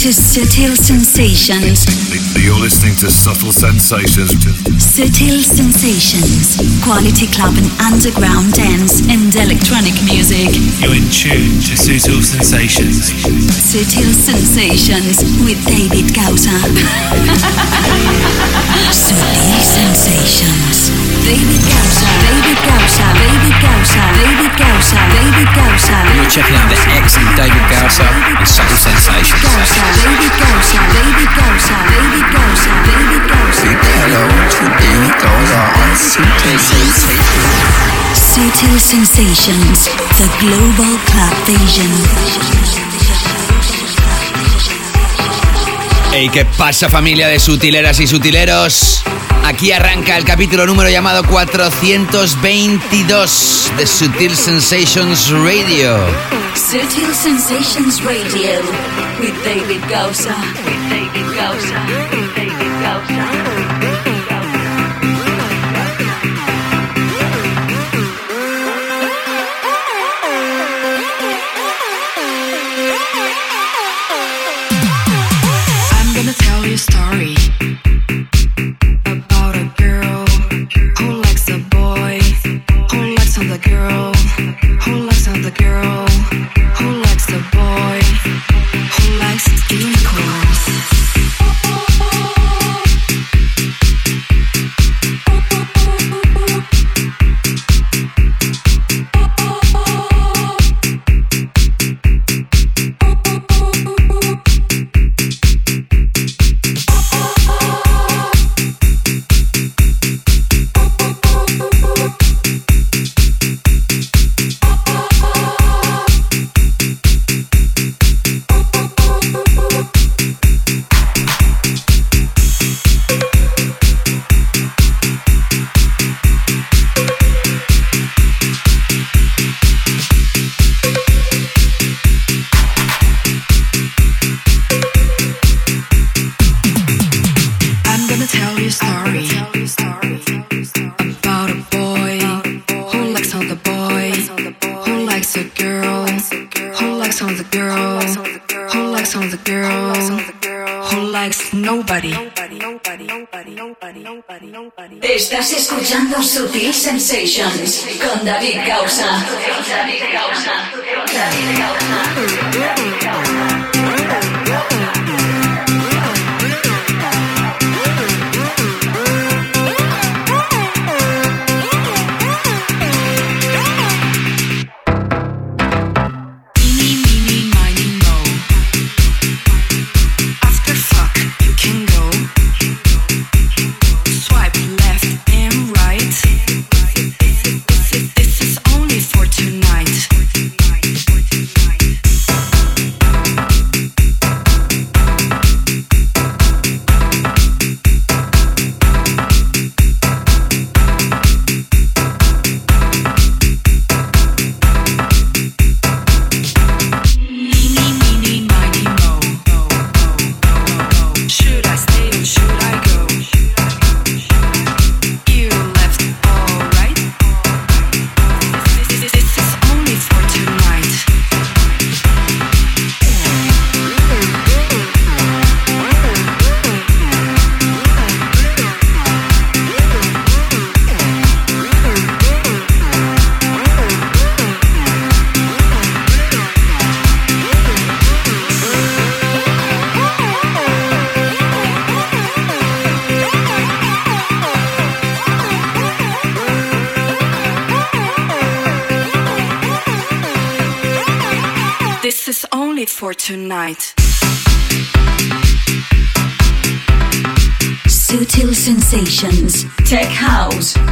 to Subtle Sensations. You're listening to Subtle Sensations. Subtle Sensations. Quality club and underground dance and electronic music. You're in tune to Subtle Sensations. Subtle Sensations with David Gausa. Subtle Sensations. David Gausa. David Gausa. David Gausa. David Gausa. David Gausa. You're checking out the excellent David Gausa and Subtle Sensations. Gausa. Subtle Sensations. The Global Club Vision. Hey, ¿qué pasa familia de sutileras y sutileros? Aquí arranca el capítulo número llamado 422 de Sutil Sensations Radio. Sutil Sensations Radio with David Gausa. With David Gausa. With David Gausa. Who likes a girl, who likes another girl, who likes another girl, who likes nobody. Estás escuchando Sutil Sensations con David Gausa. David Gausa. David Gausa. Eeny,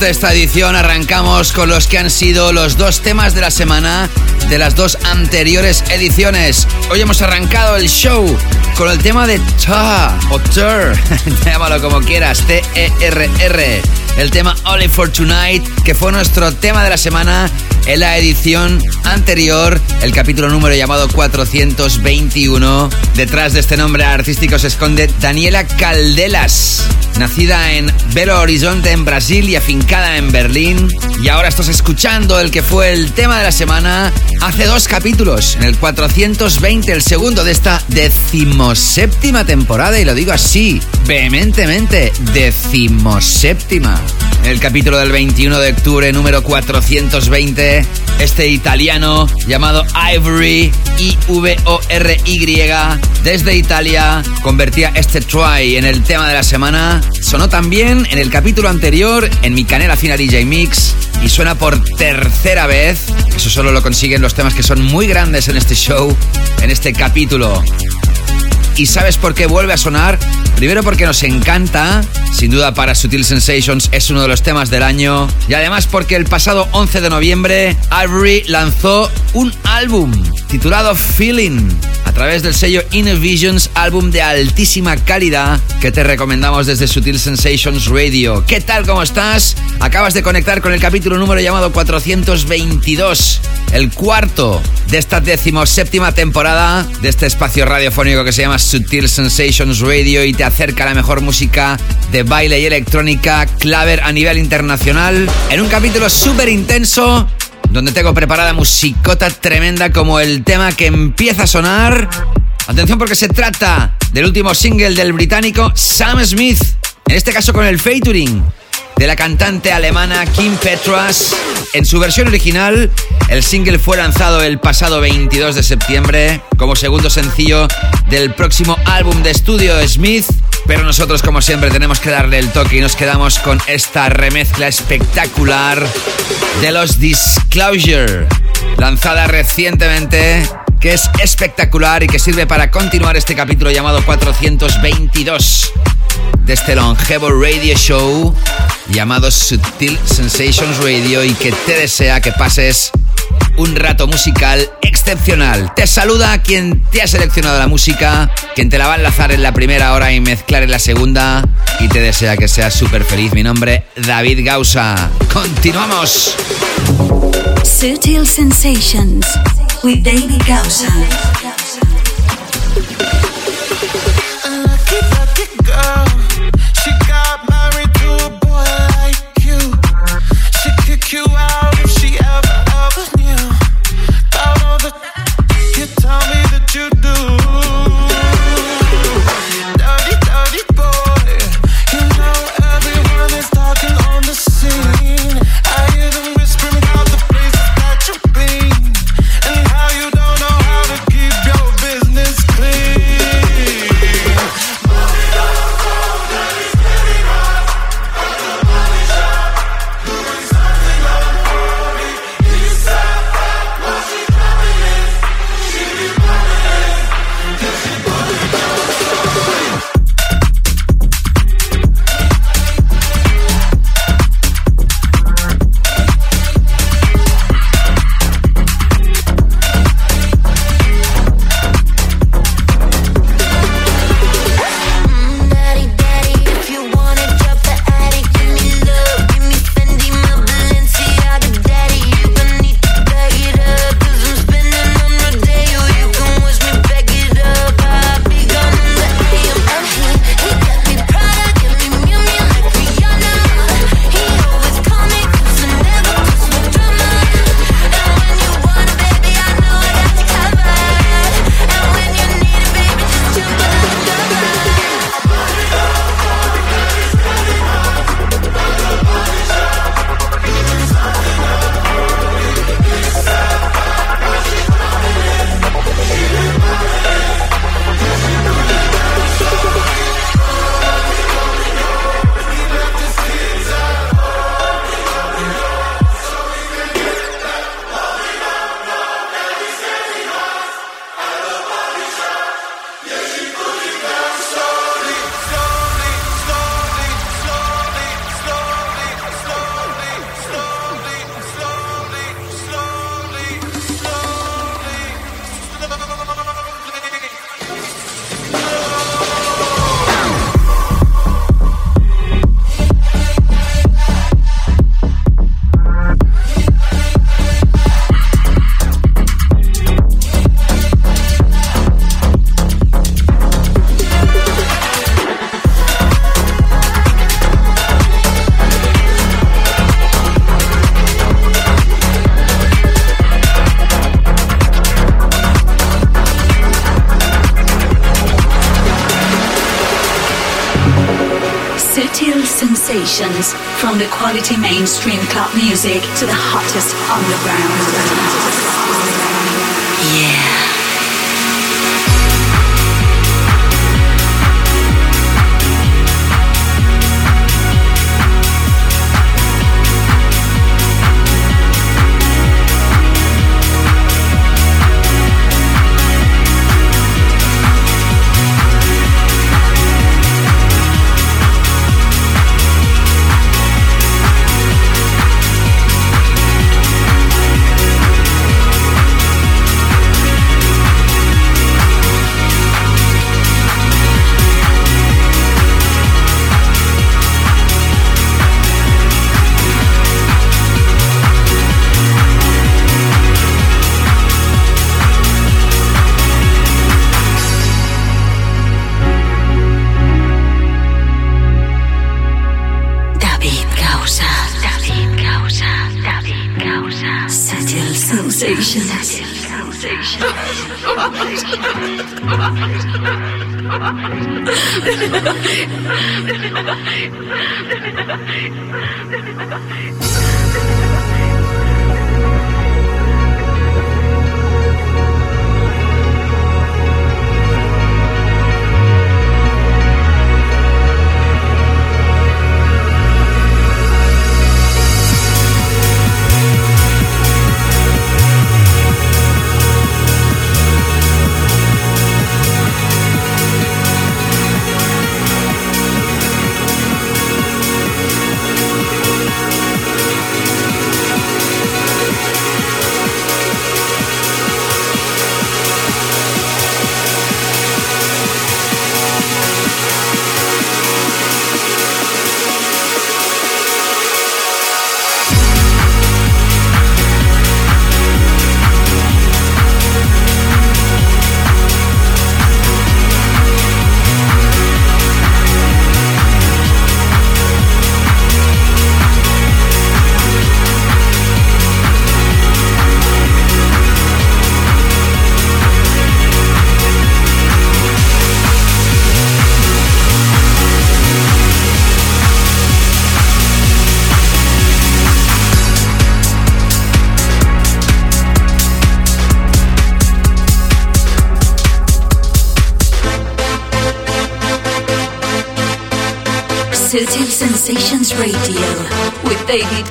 Fuerte esta edición, arrancamos con los que han sido los dos temas de la semana de las dos anteriores ediciones. Hoy hemos arrancado el show con el tema de Ta o Tur, llámalo como quieras, T-E-R-R. El tema Only for Tonight, que fue nuestro tema de la semana en la edición anterior, el capítulo número llamado 421. Detrás de este nombre artístico se esconde Daniela Caldelas, nacida en Belo Horizonte, en Brasil y afincada en Berlín. Y ahora estás escuchando el que fue el tema de la semana hace dos capítulos, en el 420, el segundo de esta decimoséptima temporada, y lo digo así, vehementemente, decimoséptima. El capítulo del 21 de octubre, número 420, este italiano llamado Ivory, I-V-O-R-Y, desde Italia, convertía este try en el tema de la semana. Sonó también en el capítulo anterior en mi canela final DJ Mix y suena por tercera vez. Eso solo lo consiguen los temas que son muy grandes en este show, en este capítulo. ¿Y sabes por qué vuelve a sonar? Primero porque nos encanta, sin duda para Sutil Sensations es uno de los temas del año. Y además porque el pasado 11 de noviembre Ivory lanzó un álbum titulado Feeling a través del sello Inner Visions, álbum de altísima calidad que te recomendamos desde Sutil Sensations Radio. ¿Qué tal? ¿Cómo estás? Acabas de conectar con el capítulo número llamado 422, el cuarto de esta decimoséptima temporada de este espacio radiofónico que se llama Sutil Sensations Radio y te acerca la mejor música de baile y electrónica claver a nivel internacional en un capítulo súper intenso donde tengo preparada musicota tremenda como el tema que empieza a sonar. Atención porque se trata del último single del británico Sam Smith, en este caso con el featuring de la cantante alemana Kim Petras. En su versión original, el single fue lanzado el pasado 22 de septiembre como segundo sencillo del próximo álbum de estudio Smith. Pero nosotros, como siempre, tenemos que darle el toque y nos quedamos con esta remezcla espectacular de los Disclosure, lanzada recientemente, que es espectacular y que sirve para continuar este capítulo llamado 422 de este longevo radio show llamado Sutil Sensations Radio y que te desea que pases un rato musical excepcional. Te saluda quien te ha seleccionado la música, quien te la va a enlazar en la primera hora y mezclar en la segunda y te desea que seas súper feliz. Mi nombre, David Gausa. Continuamos. Sutil Sensations with David Gausa. Girl. She got married sessions from the quality mainstream club music to the hottest underground.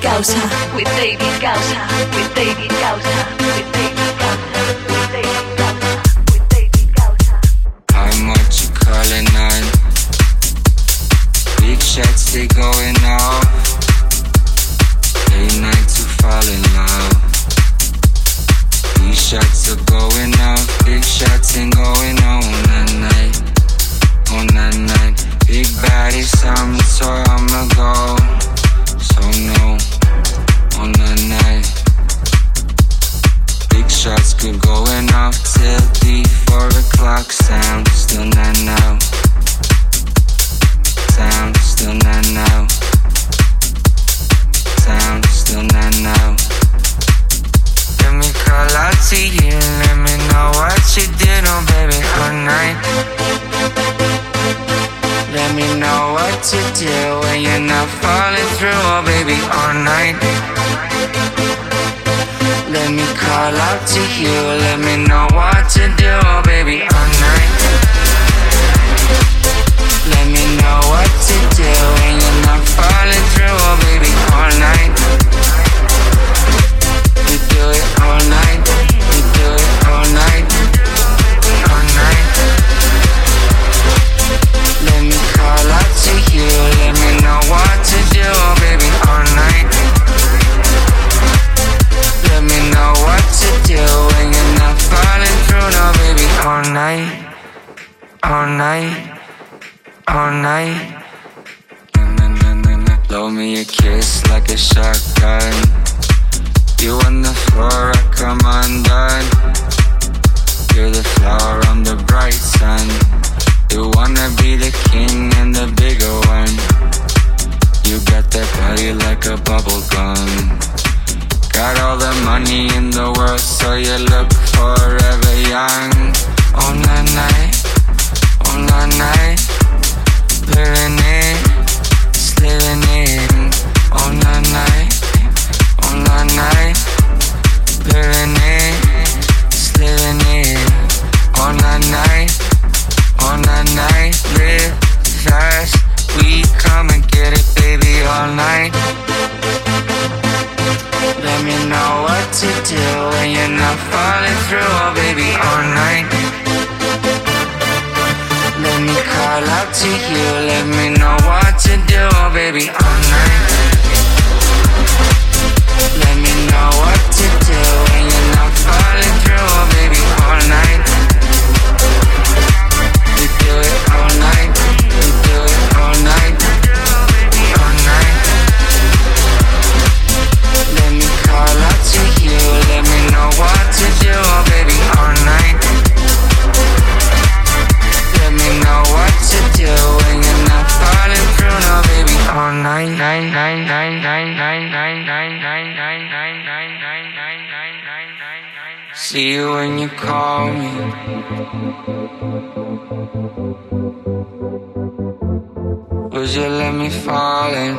Gausa. With David Gausa. With David kiss like a shotgun. You on the floor, I come undone. You're the flower on the bright sun. You wanna be the king and the bigger one. You got that body like a bubble gum. Got all the money in the world, so you look forever young. On the night, on the night, living it, living it all night, all night. Living it, living it, all night, all night. Live fast, we come and get it, baby, all night. Let me know what to do when you're not falling through, oh baby, all night. Let me call out to you, let me know what to do, oh baby, all night. Let me know what to do. When you're not falling through. Call me. Would you let me fall in?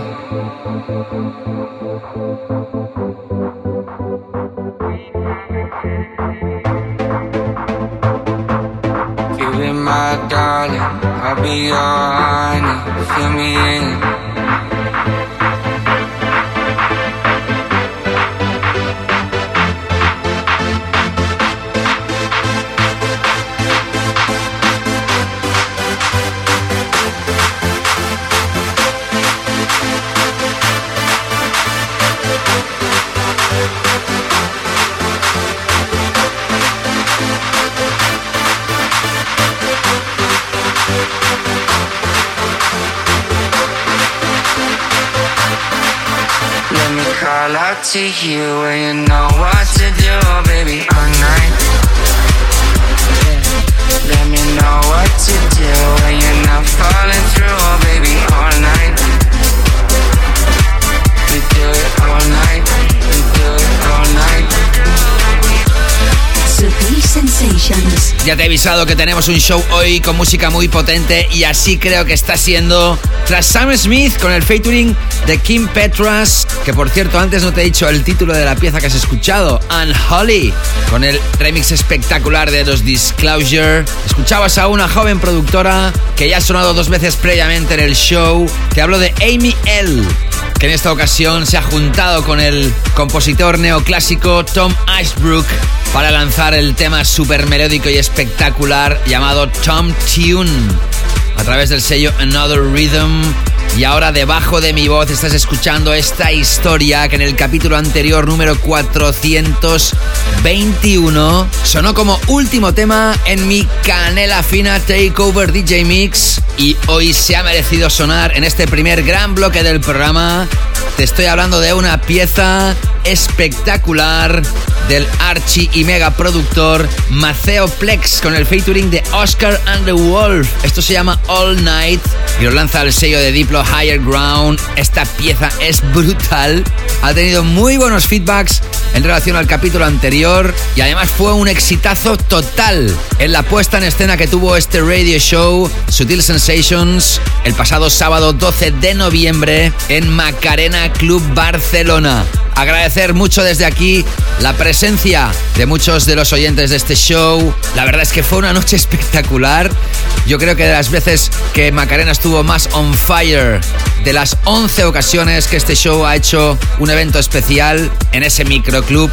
You be my darling, I'll be your honey. Fill me in. Call out to you when you know what to do, baby, all night. Let me know what to do when you're not falling through, baby, all night. Ya te he avisado que tenemos un show hoy con música muy potente y así creo que está siendo tras Sam Smith con el featuring de Kim Petras, que por cierto antes no te he dicho el título de la pieza que has escuchado, Unholy, con el remix espectacular de los Disclosure. Escuchabas a una joven productora que ya ha sonado dos veces previamente en el show, te hablo de Amy L que en esta ocasión se ha juntado con el compositor neoclásico Tom Ashbrook para lanzar el tema super melódico y espectacular llamado Tom Tune a través del sello Another Rhythm. Y ahora debajo de mi voz estás escuchando esta historia que en el capítulo anterior número 421 sonó como último tema en mi canela fina Takeover DJ Mix y hoy se ha merecido sonar en este primer gran bloque del programa. Te estoy hablando de una pieza espectacular del archi y mega productor Maceo Plex con el featuring de Oscar and the Wolf. Esto se llama All Night y lo lanza el sello de Diplo Higher Ground. Esta pieza es brutal. Ha tenido muy buenos feedbacks en relación al capítulo anterior y además fue un exitazo total en la puesta en escena que tuvo este radio show Sutil Sensations el pasado sábado 12 de noviembre en Macarena Club Barcelona. Agradecer mucho desde aquí la presencia de muchos de los oyentes de este show. La verdad es que fue una noche espectacular. Yo creo que de las veces que Macarena estuvo más on fire, de las 11 ocasiones que este show ha hecho un evento especial en ese microclub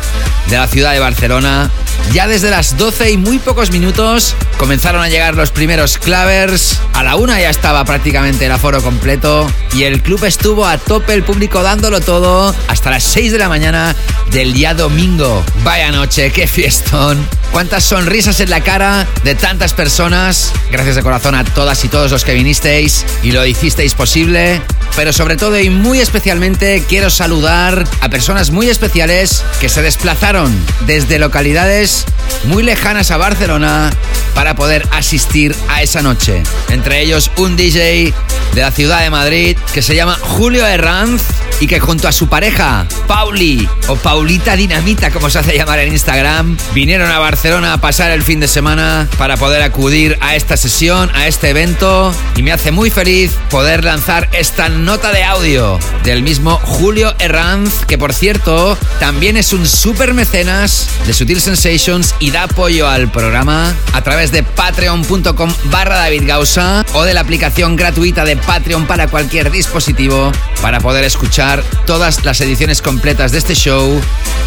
de la ciudad de Barcelona, ya desde las 12 y muy pocos minutos comenzaron a llegar los primeros clavers. A la una ya estaba prácticamente el aforo completo y el club estuvo a tope, el público dándolo todo hasta las 6 de la mañana del día domingo. Vaya noche, qué fiestón. Cuántas sonrisas en la cara de tantas personas. Gracias de corazón a todas y todos los que vinisteis y lo hicisteis posible. Pero sobre todo y muy especialmente quiero saludar a personas muy especiales que se desplazaron desde localidades muy lejanas a Barcelona para poder asistir a esa noche. Entre ellos un DJ de la ciudad de Madrid que se llama Julio Herranz y que junto a su pareja, Pauli o Paulita Dinamita como se hace llamar en Instagram, vinieron a Barcelona a pasar el fin de semana para poder acudir a esta sesión, a este evento y me hace muy feliz poder lanzar esta nota de audio del mismo Julio Herranz, que por cierto también es un super mecenas de Sutil Sensations y da apoyo al programa a través de patreon.com barra David Gausa o de la aplicación gratuita de Patreon para cualquier dispositivo para poder escuchar todas las ediciones completas de este show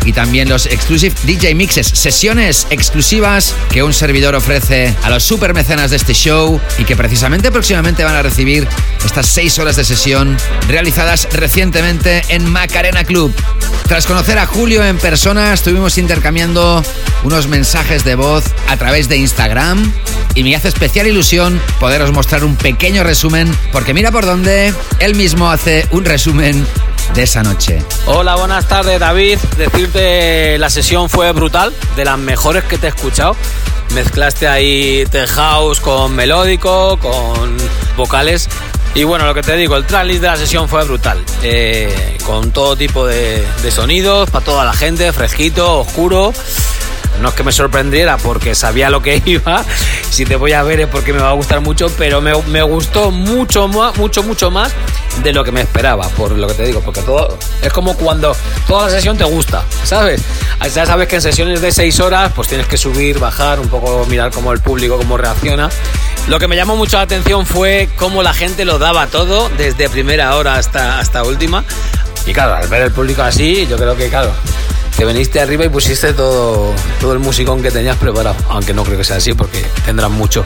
y también los exclusive DJ mixes, sesiones exclusivas que un servidor ofrece a los super mecenas de este show y que precisamente próximamente van a recibir estas seis horas de sesión realizadas recientemente en Macarena Club. Tras conocer a Julio en persona, estuvimos intercambiando unos mensajes de voz a través de Instagram y me hace especial ilusión poderos mostrar un pequeño resumen, porque mira por dónde él mismo hace un resumen de esa noche. Hola, buenas tardes David. Decirte la sesión fue brutal, de las mejores que te he escuchado. Mezclaste ahí tech house con melódico, con vocales. Y bueno, lo que te digo, el tracklist de la sesión fue brutal. Eh, con todo tipo de, de sonidos, para toda la gente, fresquito, oscuro. No es que me sorprendiera porque sabía lo que iba. Si te voy a ver es porque me va a gustar mucho, pero me, me gustó mucho más, mucho, mucho más de lo que me esperaba, por lo que te digo, porque todo es como cuando toda la sesión te gusta, ¿sabes? Ya sabes que en sesiones de 6 horas pues tienes que subir, bajar, un poco mirar cómo el público, cómo reacciona. Lo que me llamó mucho la atención fue cómo la gente lo daba todo, desde primera hora hasta, hasta última. Y claro, al ver el público así, yo creo que, claro, que veniste arriba y pusiste todo, todo el musicón que tenías preparado. Aunque no creo que sea así porque tendrán mucho.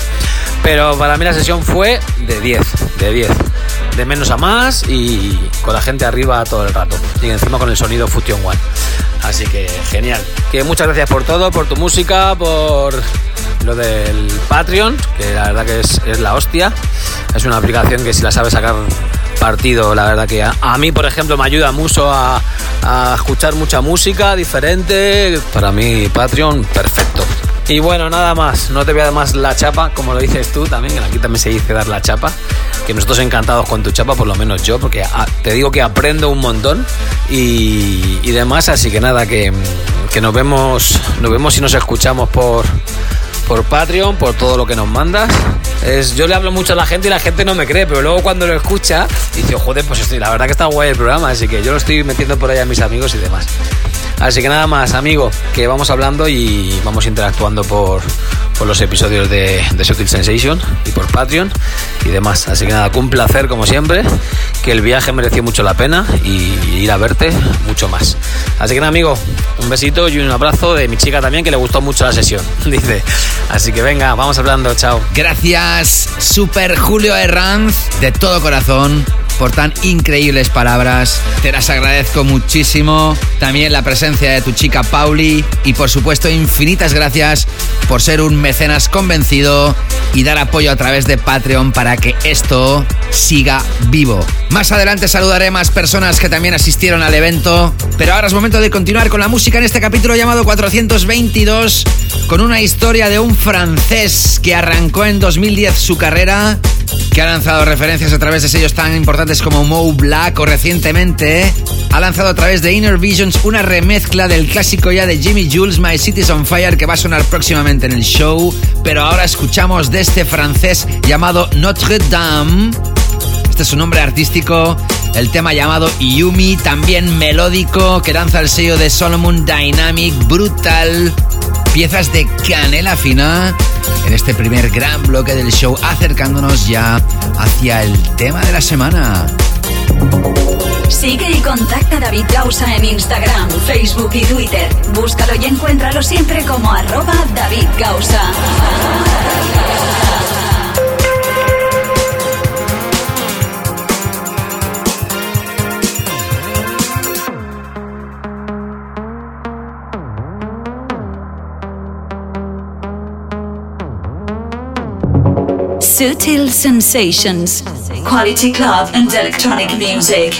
Pero para mí la sesión fue de 10, de 10. De menos a más y con la gente arriba todo el rato. Y encima con el sonido Fusion One. Así que genial. Que muchas gracias por todo, por tu música, por lo del Patreon, que la verdad que es, es la hostia. Es una aplicación que si la sabes sacar partido, la verdad que a mí, por ejemplo, me ayuda mucho a, a escuchar mucha música diferente. Para mí, Patreon, perfecto. Y bueno, nada más, no te voy a dar más la chapa, como lo dices tú también, aquí también se dice dar la chapa, que nosotros encantados con tu chapa, por lo menos yo, porque a- te digo que aprendo un montón y, y demás, así que nada, que, que nos vemos, nos vemos y nos escuchamos por, por Patreon, por todo lo que nos mandas. Es, yo le hablo mucho a la gente y la gente no me cree, pero luego cuando lo escucha, dice, joder, pues estoy, la verdad que está guay el programa, así que yo lo estoy metiendo por ahí a mis amigos y demás. Así que nada más, amigo, que vamos hablando y vamos interactuando por, por los episodios de, de Sutil Sensation y por Patreon y demás. Así que nada, un placer como siempre, que el viaje mereció mucho la pena y ir a verte mucho más. Así que nada, amigo, un besito y un abrazo de mi chica también, que le gustó mucho la sesión, dice. Así que venga, vamos hablando, chao. Gracias, Super Julio Herranz, de todo corazón, por tan increíbles palabras. Te las agradezco muchísimo. También la presencia de tu chica Pauli. Y por supuesto, infinitas gracias por ser un mecenas convencido y dar apoyo a través de Patreon para que esto siga vivo. Más adelante saludaré a más personas que también asistieron al evento. Pero ahora es momento de continuar con la música en este capítulo llamado 422 con una historia de un francés que arrancó en 2010 su carrera, que ha lanzado referencias a través de sellos tan importantes como Mo Black o recientemente ha lanzado a través de Inner Visions una remezcla del clásico ya de Jimmy Jules My City's on Fire que va a sonar próximamente en el show, pero ahora escuchamos de este francés llamado Notre Dame. Este es su nombre artístico. El tema llamado Yumi, también melódico, que lanza el sello de Solomon Dynamic, brutal. Piezas de canela fina en este primer gran bloque del show, acercándonos ya hacia el tema de la semana. Sigue y contacta a David Gausa en Instagram, Facebook y Twitter. Búscalo y encuéntralo siempre como arroba David Gausa. Sutil Sensations, quality club and electronic music.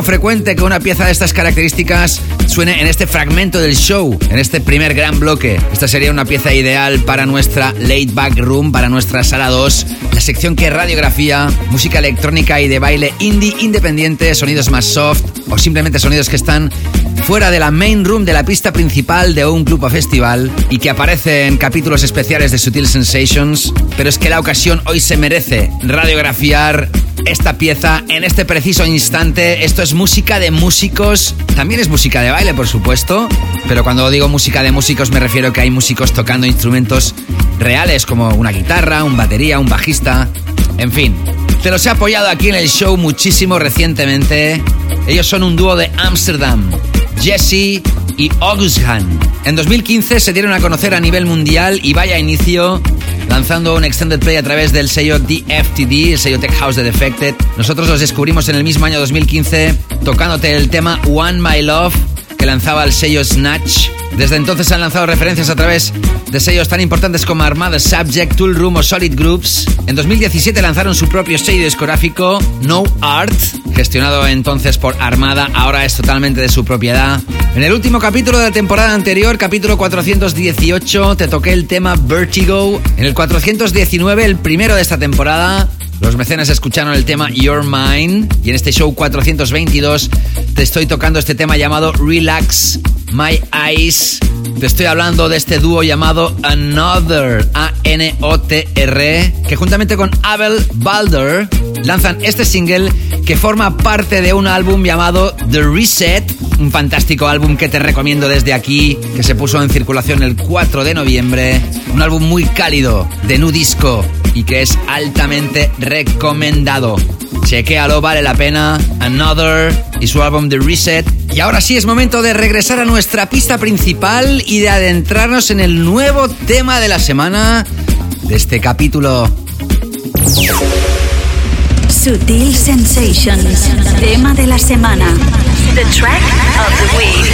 Frecuente que una pieza de estas características suene en este fragmento del show, en este primer gran bloque. Esta sería una pieza ideal para nuestra late back room, para nuestra sala 2, la sección que radiografía, música electrónica y de baile indie independiente, sonidos más soft o simplemente sonidos que están fuera de la main room de la pista principal de un club o festival y que aparece en capítulos especiales de Sutil Sensations, pero es que la ocasión hoy se merece radiografiar esta pieza en este preciso instante. Esto es música de músicos, también es música de baile, por supuesto, pero cuando digo música de músicos me refiero que hay músicos tocando instrumentos reales como una guitarra, un batería, un bajista, en fin. Te los he apoyado aquí en el show muchísimo recientemente. Ellos son un dúo de Ámsterdam, Jesse y Augusthan. En 2015 se dieron a conocer a nivel mundial y vaya inicio lanzando un extended play a través del sello DFTD, el sello Tech House de Defected. Nosotros los descubrimos en el mismo año 2015 tocándote el tema One My Love que lanzaba el sello Snatch. Desde entonces han lanzado referencias a través de sellos tan importantes como Armada Subject, Tool Room o Solid Groups. En 2017 lanzaron su propio sello discográfico, No Art, gestionado entonces por Armada, ahora es totalmente de su propiedad. En el último capítulo de la temporada anterior, capítulo 418, te toqué el tema Vertigo. En el 419, el primero de esta temporada, los mecenas escucharon el tema Your Mind y en este show 422 te estoy tocando este tema llamado Relax My Eyes. Te estoy hablando de este dúo llamado Another, A-N-O-T-R, que juntamente con Abel Balder lanzan este single que forma parte de un álbum llamado The Reset, un fantástico álbum que te recomiendo desde aquí, que se puso en circulación el 4 de noviembre, un álbum muy cálido de nu disco y que es altamente recomendado. Chequéalo, vale la pena. Another y su álbum The Reset. Y ahora sí es momento de regresar a nuestra pista principal y de adentrarnos en el nuevo tema de la semana de este capítulo. Sutil Sensations. Tema de la semana. The track of the week.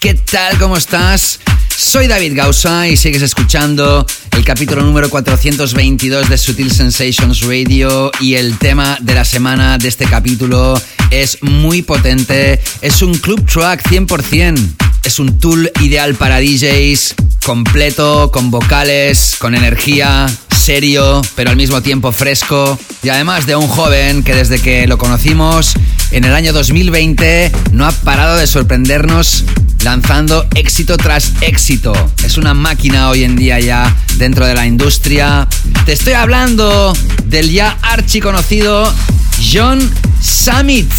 ¿Qué tal? ¿Cómo estás? Soy David Gausa y sigues escuchando el capítulo número 422 de Sutil Sensations Radio y el tema de la semana de este capítulo es muy potente, es un club track 100%, es un tool ideal para DJs, completo, con vocales, con energía, serio, pero al mismo tiempo fresco y además de un joven que desde que lo conocimos en el año 2020 no ha parado de sorprendernos lanzando éxito tras éxito. Es una máquina hoy en día ya dentro de la industria. Te estoy hablando del ya archiconocido John Summit.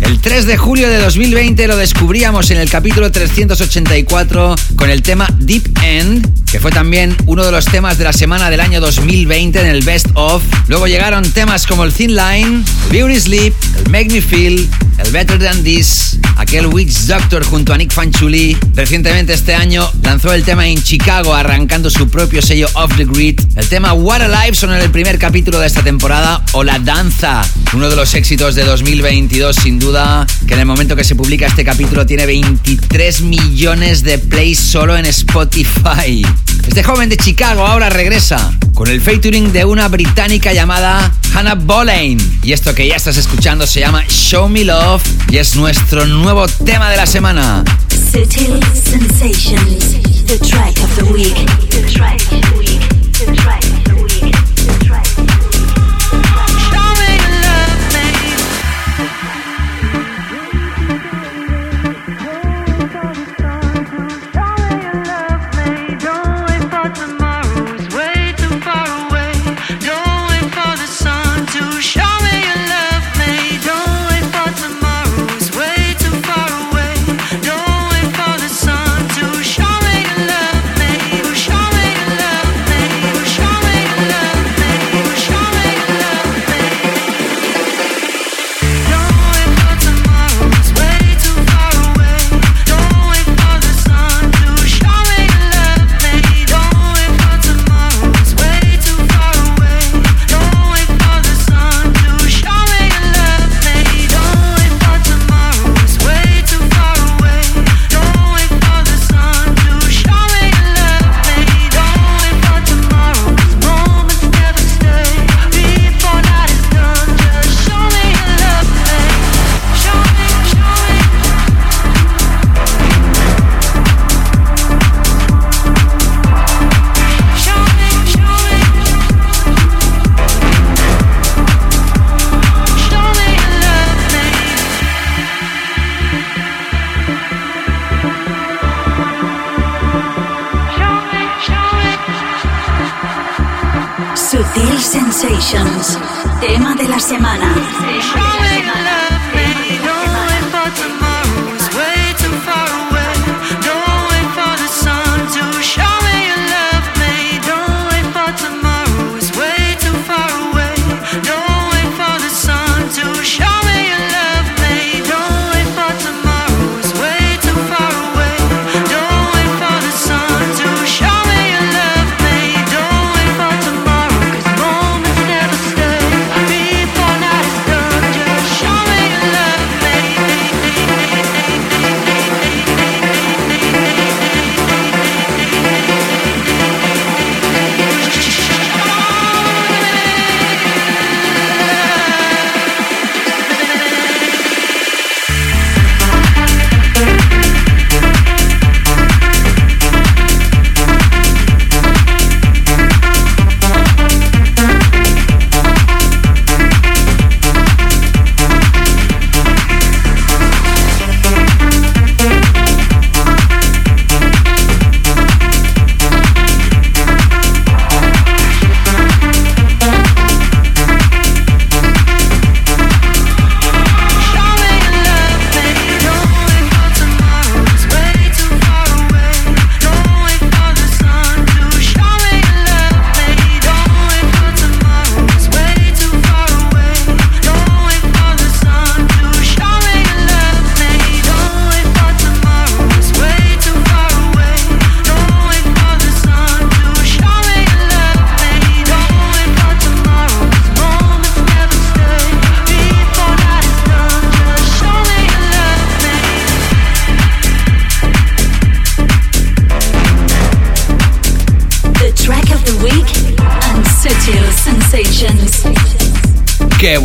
El 3 de julio de 2020 lo descubríamos en el capítulo 384 con el tema Deep End, que fue también uno de los temas de la semana del año 2020 en el Best of. Luego llegaron temas como el Thin Line, el Beauty Sleep, el Make Me Feel, el Better Than This, aquel Witch Doctor junto a Nick Fanchuli. Recientemente este año lanzó el tema en Chicago arrancando su propio sello Off the Grid. El tema What Alive son en el primer capítulo de esta temporada o La Danza, uno de los éxitos de 2022 sin duda, que en el momento que se publica este capítulo tiene 23 millones de plays solo en Spotify. Este joven de Chicago ahora regresa con el featuring de una británica llamada Hannah Boleyn. Y esto que ya estás escuchando se llama Show Me Love y es nuestro nuevo tema de la semana.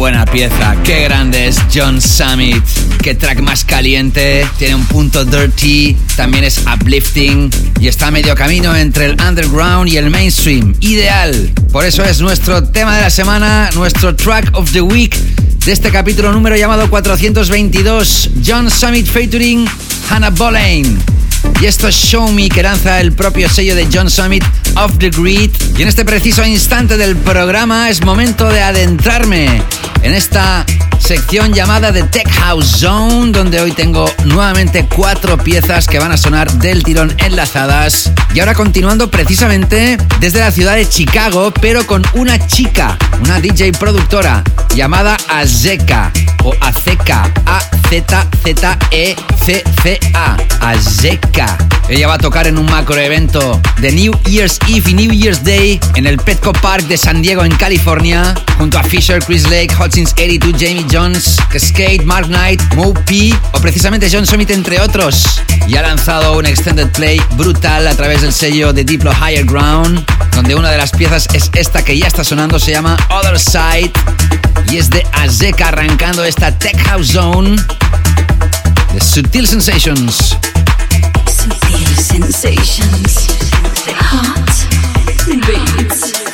Buena pieza, qué grande es John Summit. Qué track más caliente, tiene un punto dirty, también es uplifting y está a medio camino entre el underground y el mainstream. Ideal. Por eso es nuestro tema de la semana, nuestro track of the week de este capítulo número llamado 422, John Summit featuring Hannah Boleyn. Y esto es Show Me que lanza el propio sello de John Summit Off the Grid. Y en este preciso instante del programa es momento de adentrarme en esta sección llamada The Tech House Zone, donde hoy tengo nuevamente cuatro piezas que van a sonar del tirón enlazadas. Y ahora continuando precisamente desde la ciudad de Chicago, pero con una chica, una DJ productora llamada Azeka o Azeka, A-Z-Z-E-C-C-A, Azeka. Ella va a tocar en un macro evento de New Year's Eve y New Year's Day en el Petco Park de San Diego en California, junto a Fisher, Chris Lake, Hutchins 82, Jamie Jones, Skate, Mark Knight, Mo P o precisamente John Summit entre otros. Y ha lanzado un extended play brutal a través del sello de Diplo Higher Ground, donde una de las piezas es esta que ya está sonando, se llama Other Side y es de Azeka arrancando esta Tech House Zone de Sutil Sensations. Sutil sensations. Hot beats.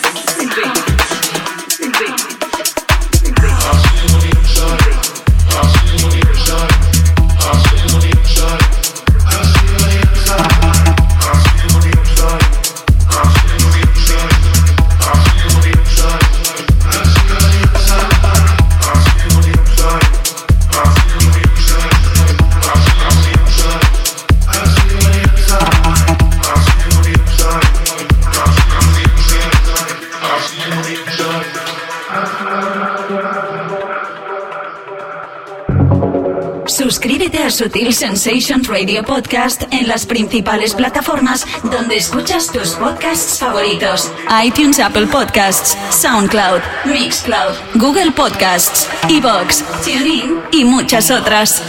Sutil Sensations Radio Podcast en las principales plataformas donde escuchas tus podcasts favoritos: iTunes, Apple Podcasts, SoundCloud, Mixcloud, Google Podcasts, Evox, TuneIn y muchas otras.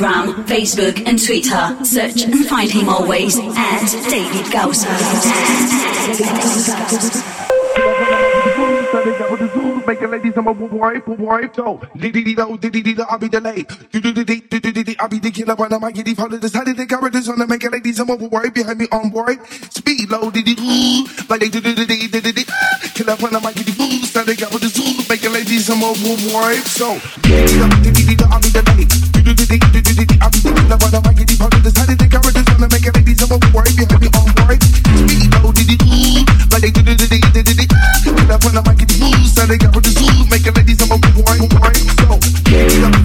Instagram, Facebook, and Twitter. Search and find him always at David Gausa. Make ladies, a dee do, diddy I'll be delayed. I be the killer when I'm I get these follow decided the characters on the make it like these I'm over behind me on board. Speed low did it like they did it did it killer when I'm I get these boo started got with the zoo make it like these I'm over worried. So I'll be the night. I be the killer when I'm I get these follow decided the characters on the make it like these I'm behind me on board. Speed low did it like they did it did it killer when I'm I get these boo started got with the zoo make it like these I'm. So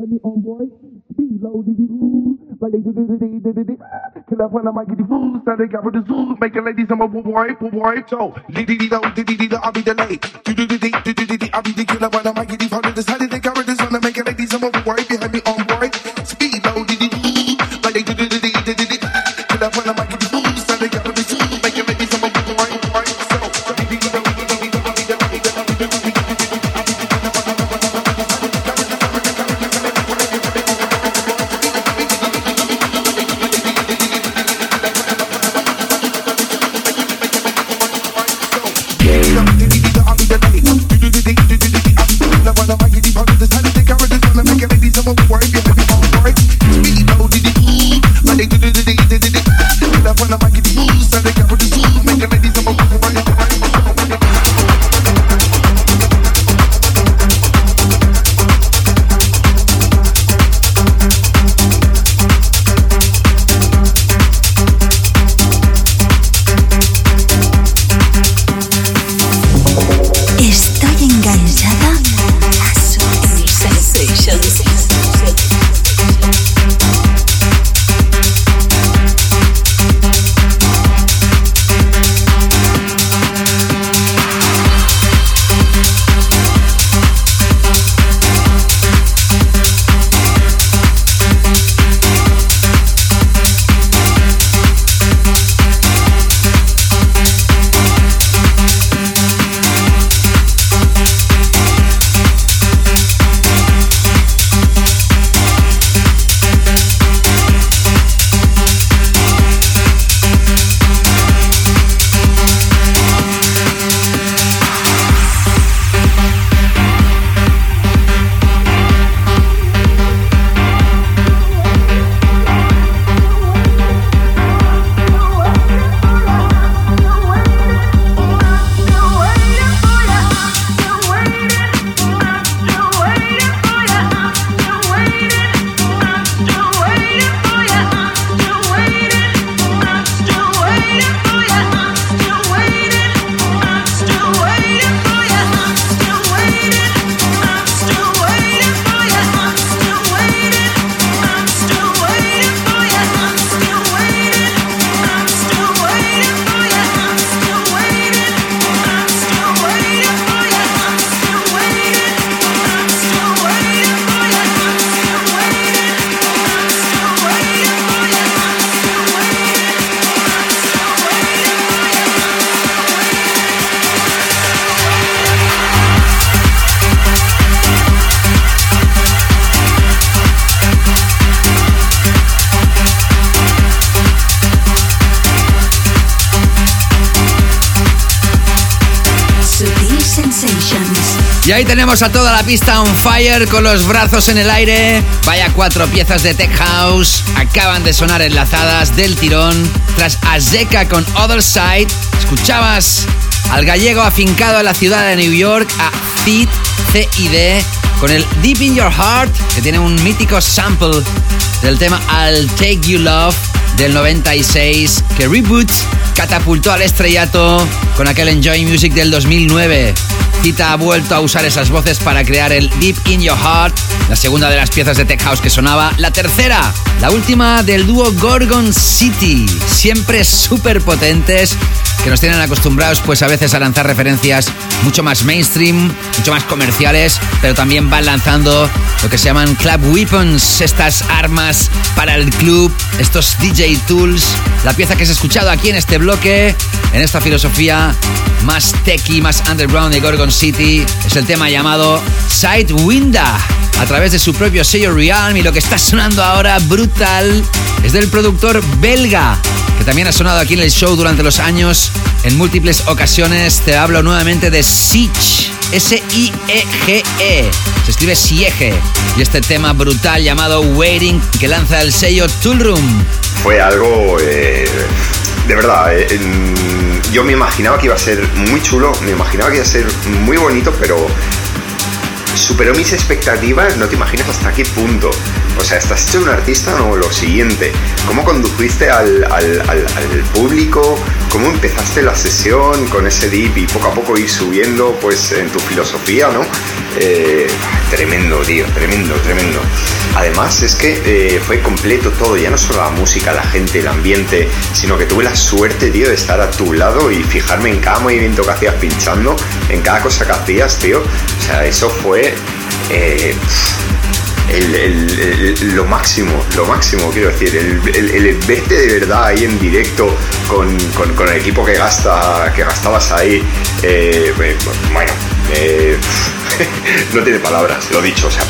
you me on boy? Be low, did you? Like they did it, Till I find out my giddy food, so they got with the zoo. Make a lady some more boy, boy, so. Diddy diddy diddy diddy, I'll be the late. Diddy diddy diddy, I'll be the killer when I'm my giddy food. Decided they got with the sun to make a lady some more boy. Tenemos a toda la pista on fire con los brazos en el aire. Vaya cuatro piezas de Tech House. Acaban de sonar enlazadas del tirón. Tras Azeka con Other Side, escuchabas al gallego afincado en la ciudad de New York, a Cid, CID, con el Deep in Your Heart, que tiene un mítico sample del tema I'll Take You Love del 96 que Reboot catapultó al estrellato con aquel Enjoy Music del 2009. Tita ha vuelto a usar esas voces para crear el Deep in Your Heart, la segunda de las piezas de Tech House que sonaba. La tercera, la última del dúo Gorgon City, siempre súper potentes, que nos tienen acostumbrados pues a veces a lanzar referencias mucho más mainstream, mucho más comerciales, pero también van lanzando lo que se llaman club weapons, estas armas para el club, estos DJ tools. La pieza que has escuchado aquí en este bloque, en esta filosofía más techy, más underground de Gorgon City, es el tema llamado Sidewinda a través de su propio sello Realm y lo que está sonando ahora brutal es del productor belga que también ha sonado aquí en el show durante los años en múltiples ocasiones. Te hablo nuevamente de Siege. S-I-E-G-E. Se escribe Siege. Y este tema brutal llamado Waiting que lanza el sello Toolroom. Fue algo. eh, de verdad, eh, yo me imaginaba que iba a ser muy chulo, me imaginaba que iba a ser muy bonito, pero superó mis expectativas, no te imaginas hasta qué punto. O sea, estás hecho un artista o lo siguiente. ¿Cómo conduciste al, al- al- al público? ¿Cómo empezaste la sesión con ese dip y poco a poco ir subiendo pues en tu filosofía, ¿no? Eh, tremendo, tío, tremendo, tremendo. Además es que eh, fue completo todo, ya no solo la música, la gente, el ambiente, sino que tuve la suerte, tío, de estar a tu lado y fijarme en cada movimiento que hacías pinchando, en cada cosa que hacías, tío. O sea, eso fue... eh, el- el- el- lo máximo, lo máximo, quiero decir, el, el- el verte de verdad ahí en directo con, con- el equipo que gasta, que gastabas ahí, eh, bueno, eh, no tiene palabras, lo dicho, o sea,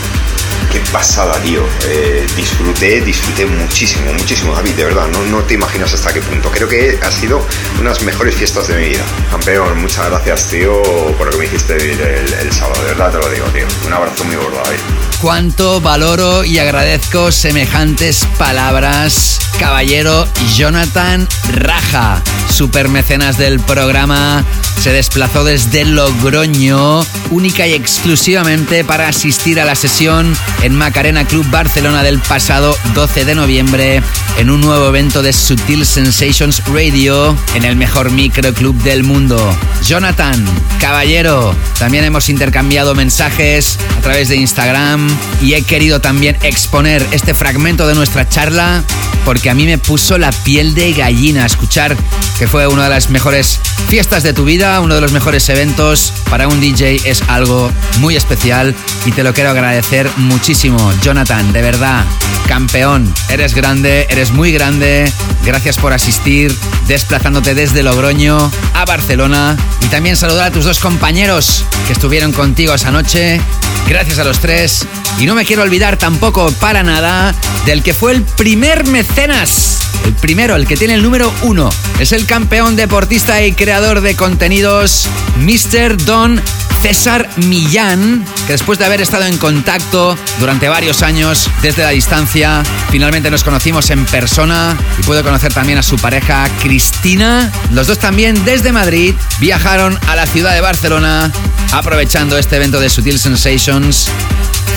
qué pasada, tío. Eh, disfruté, disfruté muchísimo, muchísimo, David, de verdad, no, no te imaginas hasta qué punto. Creo que ha sido unas mejores fiestas de mi vida. Campeón, muchas gracias, tío, por lo que me hiciste vivir el, el sábado, de verdad te lo digo, tío. Un abrazo muy gordo, David. Cuánto valoro y agradezco semejantes palabras. Caballero Jonathan Raja, super mecenas del programa, se desplazó desde Logroño, única y exclusivamente para asistir a la sesión en Macarena Club Barcelona del pasado 12 de noviembre, en un nuevo evento de Sutil Sensations Radio, en el mejor microclub del mundo. Jonathan, caballero, también hemos intercambiado mensajes a través de Instagram y he querido también exponer este fragmento de nuestra charla porque a mí me puso la piel de gallina escuchar que fue una de las mejores fiestas de tu vida, uno de los mejores eventos. Para un DJ es algo muy especial y te lo quiero agradecer muchísimo, Jonathan, de verdad, campeón, eres grande, eres muy grande, gracias por asistir, desplazándote desde Logroño a Barcelona. Y también saludar a tus dos compañeros que estuvieron contigo esa noche, gracias a los tres y no me quiero olvidar tampoco para nada del que fue el primer mecenas. El primero, el que tiene el número uno, es el campeón deportista y creador de contenidos, Mr. Don César Millán, que después de haber estado en contacto durante varios años desde la distancia, finalmente nos conocimos en persona y pude conocer también a su pareja Cristina. Los dos también desde Madrid viajaron a la ciudad de Barcelona aprovechando este evento de Sutil Sensations.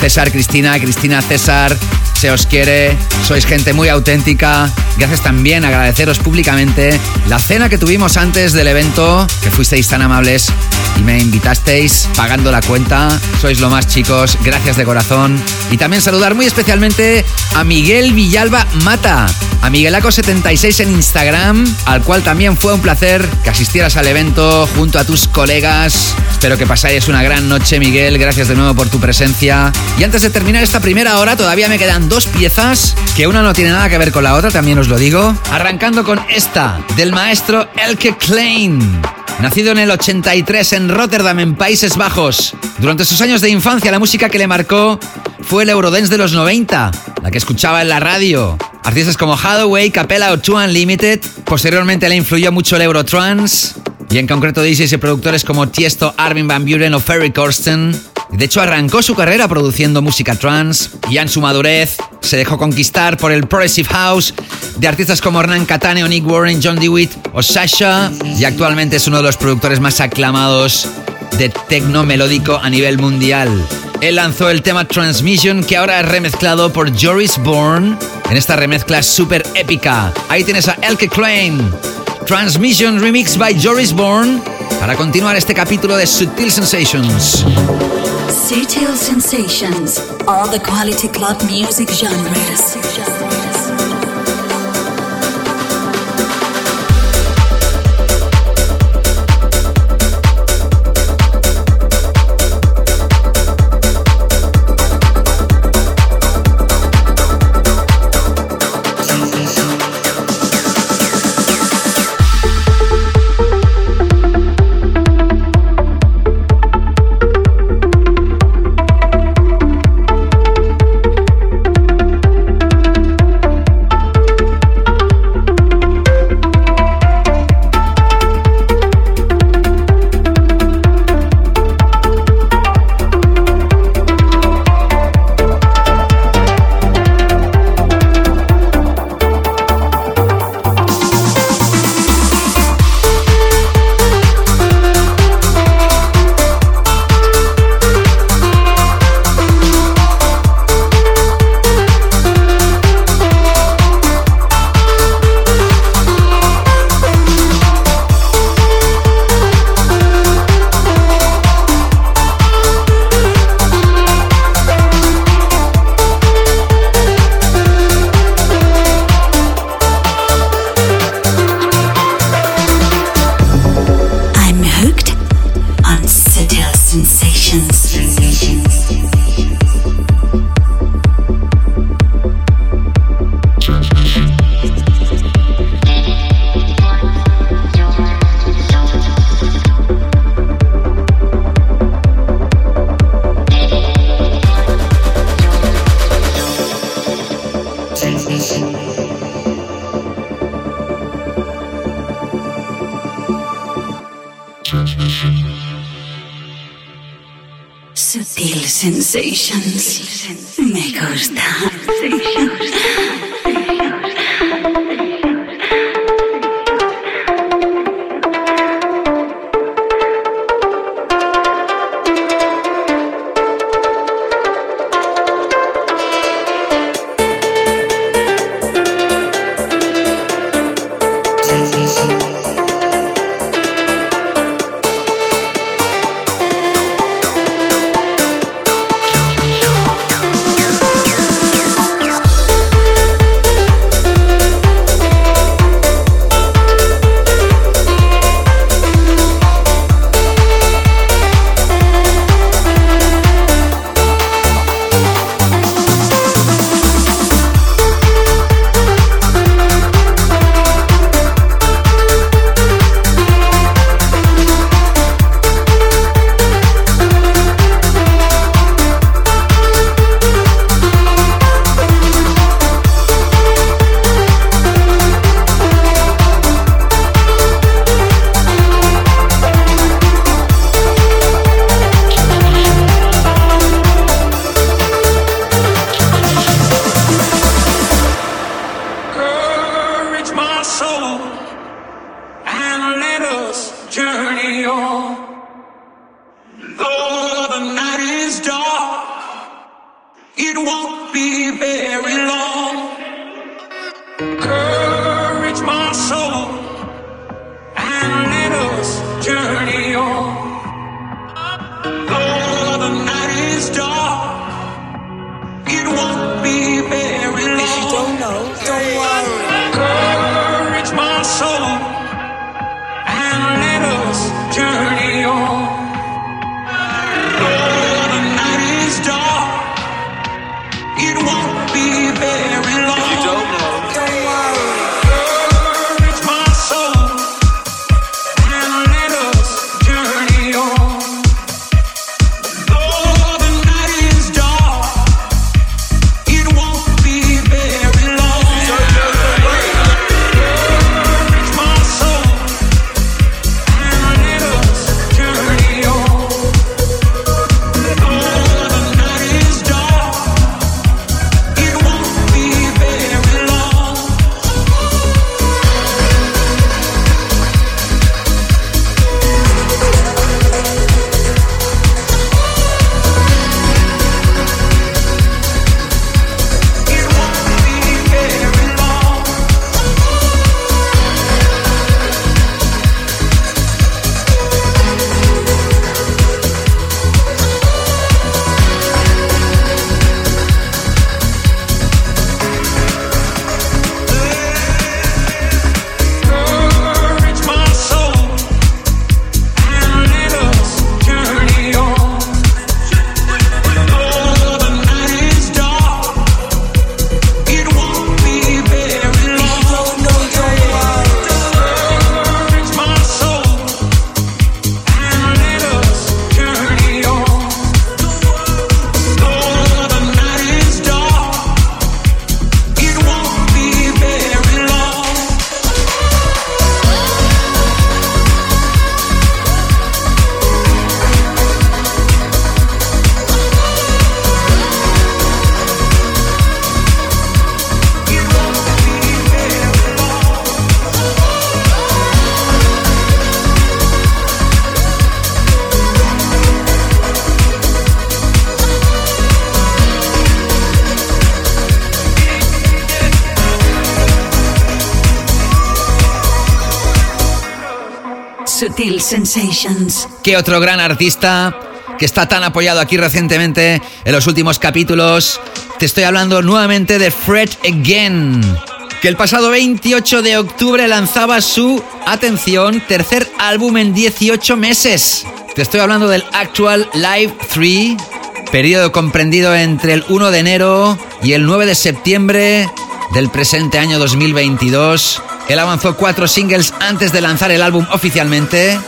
César, Cristina, Cristina, César, se os quiere, sois gente muy auténtica. Gracias también, agradeceros públicamente la cena que tuvimos antes del evento, que fuisteis tan amables y me invitasteis pagando la cuenta. Sois lo más chicos, gracias de corazón. Y también saludar muy especialmente a Miguel Villalba Mata, a Miguelaco76 en Instagram, al cual también fue un placer que asistieras al evento junto a tus colegas. Espero que pasáis una gran noche, Miguel. Gracias de nuevo por tu presencia. Y antes de terminar esta primera hora, todavía me quedan dos piezas, que una no tiene nada que ver con la otra, también os lo digo. Arrancando con esta, del maestro Elke Klein. Nacido en el 83 en Rotterdam, en Países Bajos. Durante sus años de infancia, la música que le marcó fue el Eurodance de los 90, la que escuchaba en la radio. Artistas como Hathaway, Capella o Two Unlimited. Posteriormente le influyó mucho el Eurotrance. Y en concreto DJs y productores como Tiesto, Armin Van Buren o Ferry Corsten. De hecho, arrancó su carrera produciendo música trance y ya en su madurez se dejó conquistar por el Progressive House de artistas como Hernán Catane o Nick Warren, John DeWitt o Sasha y actualmente es uno de los productores más aclamados de tecno melódico a nivel mundial. Él lanzó el tema Transmission que ahora es remezclado por Joris Bourne en esta remezcla super épica. Ahí tienes a Elke Klein. Transmission Remix by Joris Bourne para continuar este capítulo de Sutil Sensations. Sutil Sensations, all the quality club music genres. Sensations. ¿Qué otro gran artista que está tan apoyado aquí recientemente en los últimos capítulos? Te estoy hablando nuevamente de Fred Again, que el pasado 28 de octubre lanzaba su, atención, tercer álbum en 18 meses. Te estoy hablando del actual Live 3, periodo comprendido entre el 1 de enero y el 9 de septiembre del presente año 2022. Él avanzó cuatro singles antes de lanzar el álbum oficialmente.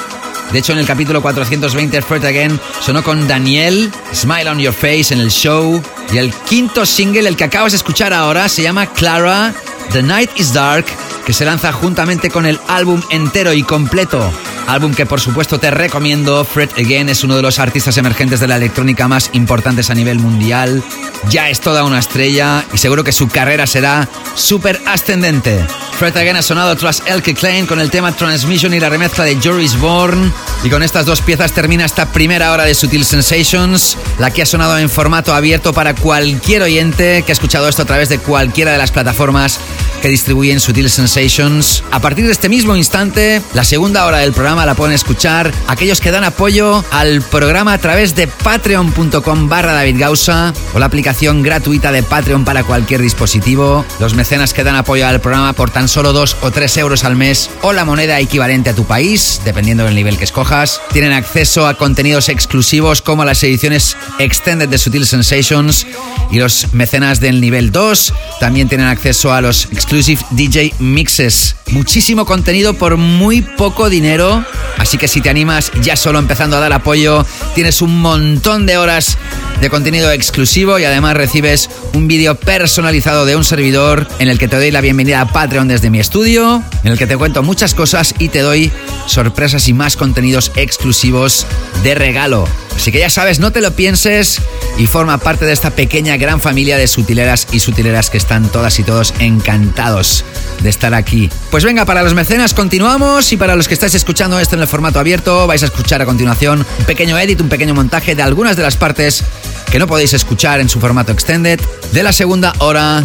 De hecho, en el capítulo 420, Fred Again sonó con Daniel, Smile on Your Face en el show. Y el quinto single, el que acabas de escuchar ahora, se llama Clara, The Night is Dark, que se lanza juntamente con el álbum entero y completo. Álbum que por supuesto te recomiendo. Fred Again es uno de los artistas emergentes de la electrónica más importantes a nivel mundial. Ya es toda una estrella y seguro que su carrera será súper ascendente. Fred Again ha sonado tras Elke Klein con el tema Transmission y la remezcla de Joris Bourne. Y con estas dos piezas termina esta primera hora de Sutil Sensations, la que ha sonado en formato abierto para cualquier oyente que ha escuchado esto a través de cualquiera de las plataformas que distribuyen Sutil Sensations. A partir de este mismo instante, la segunda hora del programa la pueden escuchar aquellos que dan apoyo al programa a través de patreon.com barra David Gausa o la aplicación gratuita de Patreon para cualquier dispositivo. Los mecenas que dan apoyo al programa por tan solo 2 o 3 euros al mes o la moneda equivalente a tu país, dependiendo del nivel que escojas, tienen acceso a contenidos exclusivos como las ediciones extended de Sutil Sensations y los mecenas del nivel 2 también tienen acceso a los exclusive DJ mixes. Muchísimo contenido por muy poco dinero, así que si te animas ya solo empezando a dar apoyo, tienes un montón de horas de contenido exclusivo y además recibes un vídeo personalizado de un servidor en el que te doy la bienvenida a Patreon desde mi estudio, en el que te cuento muchas cosas y te doy sorpresas y más contenidos exclusivos de regalo. Así que ya sabes, no te lo pienses y forma parte de esta pequeña gran familia de sutileras y sutileras que están todas y todos encantados de estar aquí. Pues venga, para los mecenas continuamos y para los que estáis escuchando esto en el formato abierto, vais a escuchar a continuación un pequeño edit, un pequeño montaje de algunas de las partes que no podéis escuchar en su formato extended de la segunda hora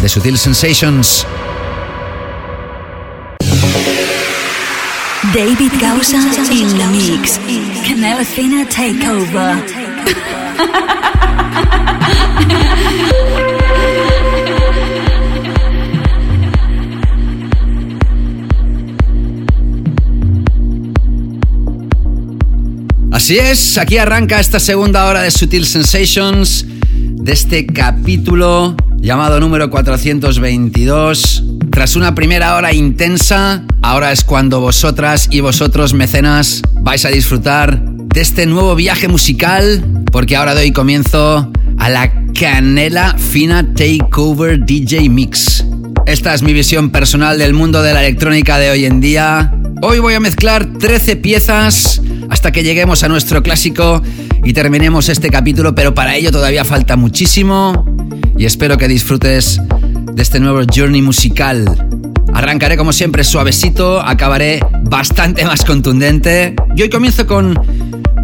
de Sutil Sensations. David Gausa in the mix. Canela Fina Takeover. Así es, aquí arranca esta segunda hora de Sutil Sensations de este capítulo llamado número 422. Tras una primera hora intensa, ahora es cuando vosotras y vosotros, mecenas, vais a disfrutar de este nuevo viaje musical, porque ahora doy comienzo a la Canela Fina Takeover DJ Mix. Esta es mi visión personal del mundo de la electrónica de hoy en día. Hoy voy a mezclar 13 piezas hasta que lleguemos a nuestro clásico y terminemos este capítulo, pero para ello todavía falta muchísimo y espero que disfrutes de este nuevo journey musical. Arrancaré como siempre suavecito, acabaré bastante más contundente. Y hoy comienzo con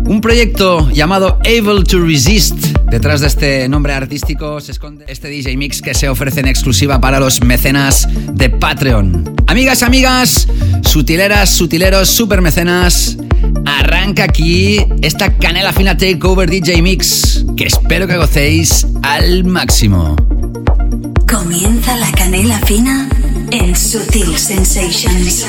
un proyecto llamado Able to Resist. Detrás de este nombre artístico se esconde este DJ Mix que se ofrece en exclusiva para los mecenas de Patreon. Amigas, amigas, sutileras, sutileros, super mecenas, arranca aquí esta canela fina Takeover DJ Mix que espero que gocéis al máximo. Comienza la canela fina en Sutil Sensations.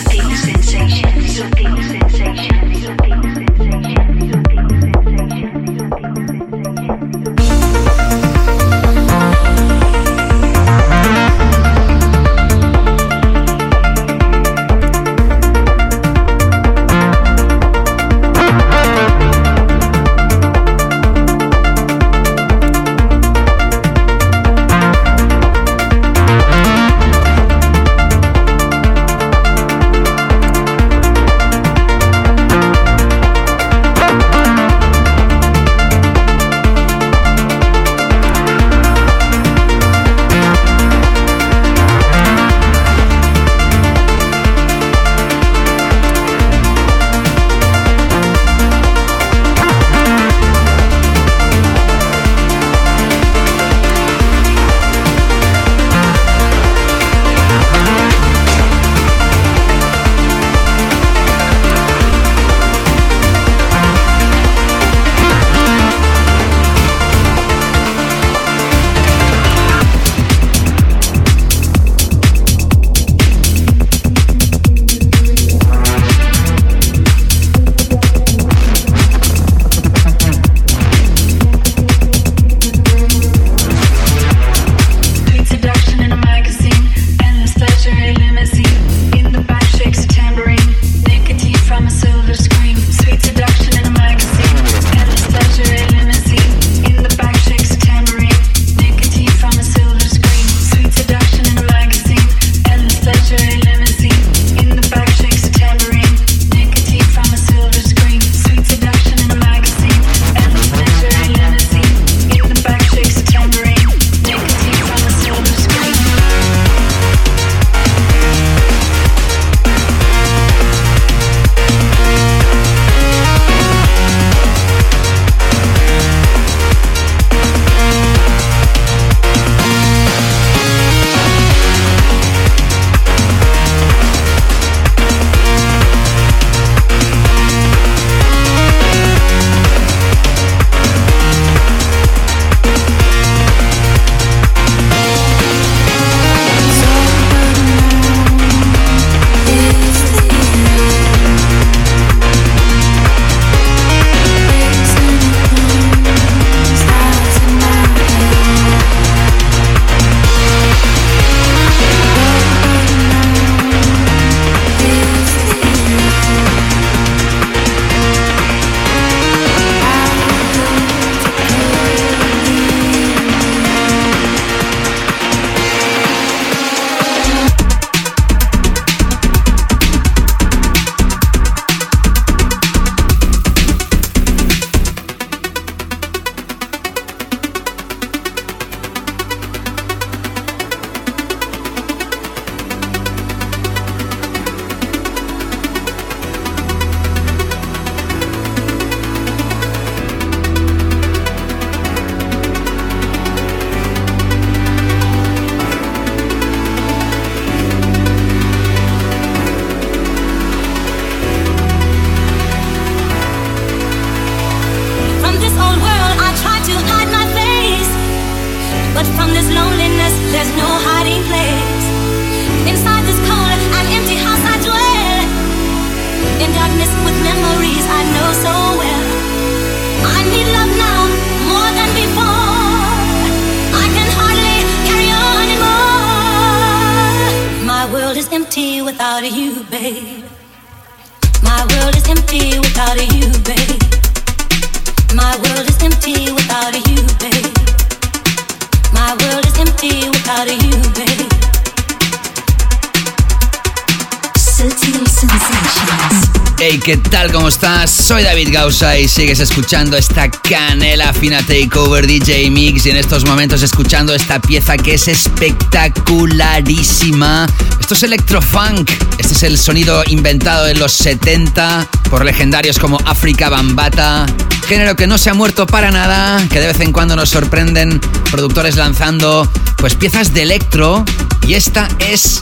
David Gausa y sigues escuchando esta canela fina takeover DJ Mix y en estos momentos escuchando esta pieza que es espectacularísima. Esto es electrofunk. Este es el sonido inventado en los 70 por legendarios como África Bambata. Género que no se ha muerto para nada, que de vez en cuando nos sorprenden productores lanzando pues piezas de electro y esta es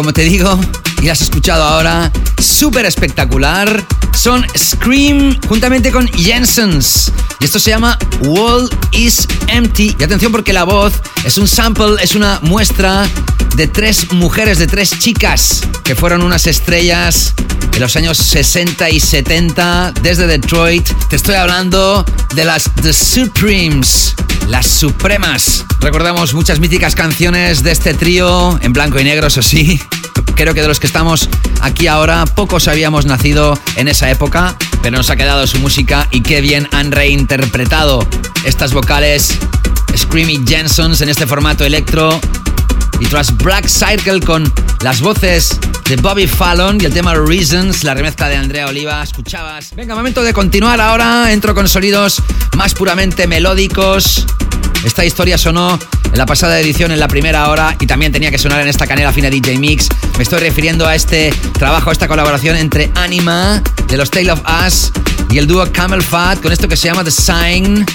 como te digo, y has escuchado ahora, súper espectacular. Son Scream juntamente con Jensens. Y esto se llama Wall is Empty. Y atención porque la voz es un sample, es una muestra de tres mujeres, de tres chicas que fueron unas estrellas en los años 60 y 70 desde Detroit. Te estoy hablando de las The Supremes, las Supremas. Recordamos muchas míticas canciones de este trío en blanco y negro, eso sí. Creo que de los que estamos aquí ahora, pocos habíamos nacido en esa época, pero nos ha quedado su música y qué bien han reinterpretado estas vocales Screamy Jensons en este formato electro y tras Black Circle con las voces de Bobby Fallon y el tema Reasons, la remezcla de Andrea Oliva, escuchabas. Venga, momento de continuar ahora, entro con sonidos más puramente melódicos. Esta historia sonó en la pasada edición, en la primera hora, y también tenía que sonar en esta canela fina DJ Mix. Me estoy refiriendo a este trabajo, a esta colaboración entre Anima, de los Tale of Us, y el dúo Camel Fat, con esto que se llama The Sign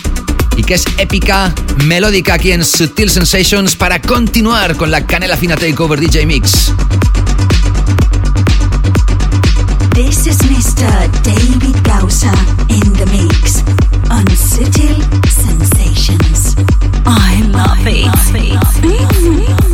y que es épica, melódica aquí en Sutil Sensations para continuar con la canela fina takeover DJ Mix. This is Mr. David Gausa in the mix on Sutil Sensations. I love it.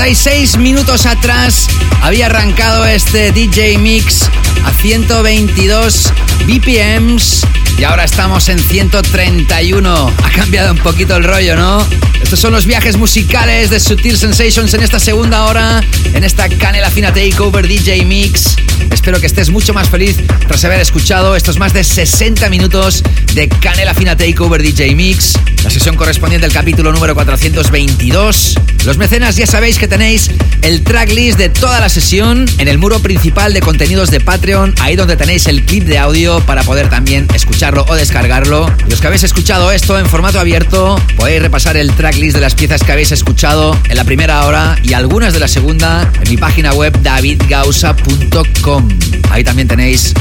66 minutos atrás había arrancado este DJ Mix a 122 BPMs y ahora estamos en 131. Ha cambiado un poquito el rollo, ¿no? Estos son los viajes musicales de Sutil Sensations en esta segunda hora, en esta Canela Fina Takeover DJ Mix. Espero que estés mucho más feliz tras haber escuchado estos más de 60 minutos de Canela Fina Takeover DJ Mix. Las sesión correspondiente al capítulo número 422. Los mecenas ya sabéis que tenéis el tracklist de toda la sesión en el muro principal de contenidos de Patreon, ahí donde tenéis el clip de audio para poder también escucharlo o descargarlo. Los que habéis escuchado esto en formato abierto, podéis repasar el tracklist de las piezas que habéis escuchado en la primera hora y algunas de la segunda en mi página web davidgausa.com. Ahí también tenéis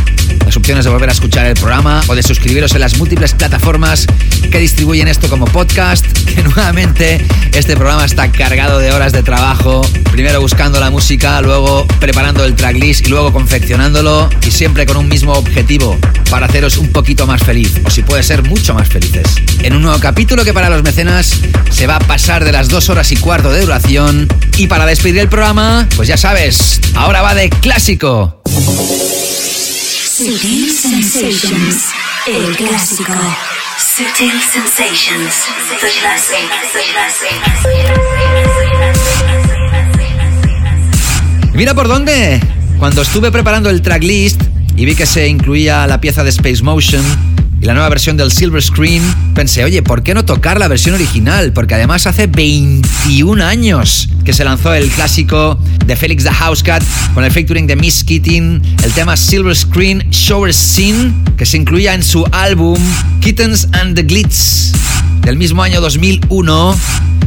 las opciones de volver a escuchar el programa o de suscribiros en las múltiples plataformas que distribuyen esto como podcast, que nuevamente este programa está cargado de horas de trabajo, primero buscando la música, luego preparando el tracklist y luego confeccionándolo y siempre con un mismo objetivo, para haceros un poquito más feliz, o si puede ser mucho más felices. En un nuevo capítulo que para los mecenas se va a pasar de las dos horas y cuarto de duración y para despedir el programa, pues ya sabes, ahora va de clásico. Sutil Sensations, el clásico. Sutil Sensations, the classic, the classic. Mira por dónde. Cuando estuve preparando el tracklist y vi que se incluía la pieza de Space Motion y la nueva versión del Silver Screen, pensé, oye, ¿por qué no tocar la versión original? Porque además hace 21 años que se lanzó el clásico de Felix the Housecat con el featuring de Miss Keating, el tema Silver Screen Shower Scene, que se incluía en su álbum Kittens and the Glitz del mismo año 2001,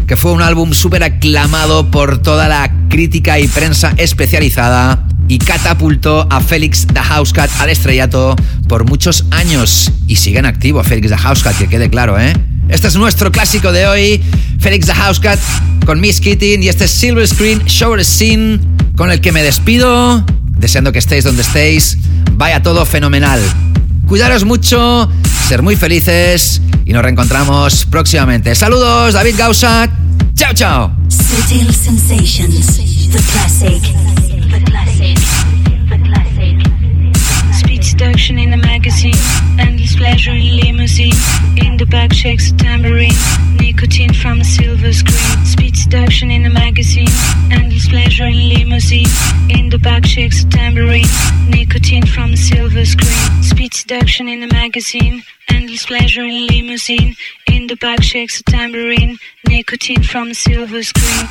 que fue un álbum súper aclamado por toda la crítica y prensa especializada y catapultó a Félix the Housecat al estrellato por muchos años. Y sigue en activo Félix the Housecat, que quede claro, ¿eh? Este es nuestro clásico de hoy, Félix the Housecat con Miss Keating y este Silver Screen Shower Scene con el que me despido, deseando que estéis donde estéis. Vaya todo fenomenal. Cuidaros mucho, ser muy felices y nos reencontramos próximamente. Saludos, David Gausa. Chao, chao. Speed seduction in the magazine, endless pleasure in limousine. In the back shakes a tambourine, nicotine from a silver screen. Speed seduction in the magazine, endless pleasure in limousine. In the back shakes a tambourine, nicotine from a silver screen. Speed seduction in the magazine, endless pleasure in limousine. In the back shakes a tambourine, nicotine from a silver screen.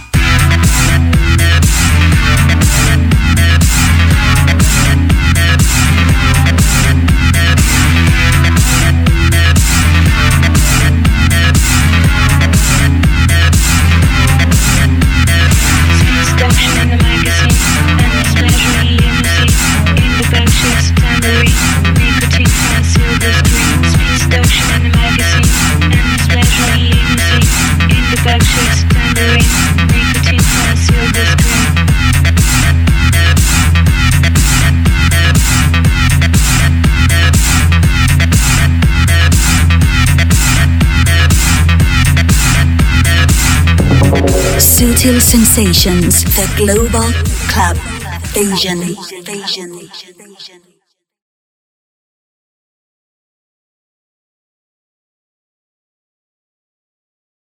In the back shakes a tambourine, nicotine from a silver screen. Sutil Sensations, the global club. Asian. Asian.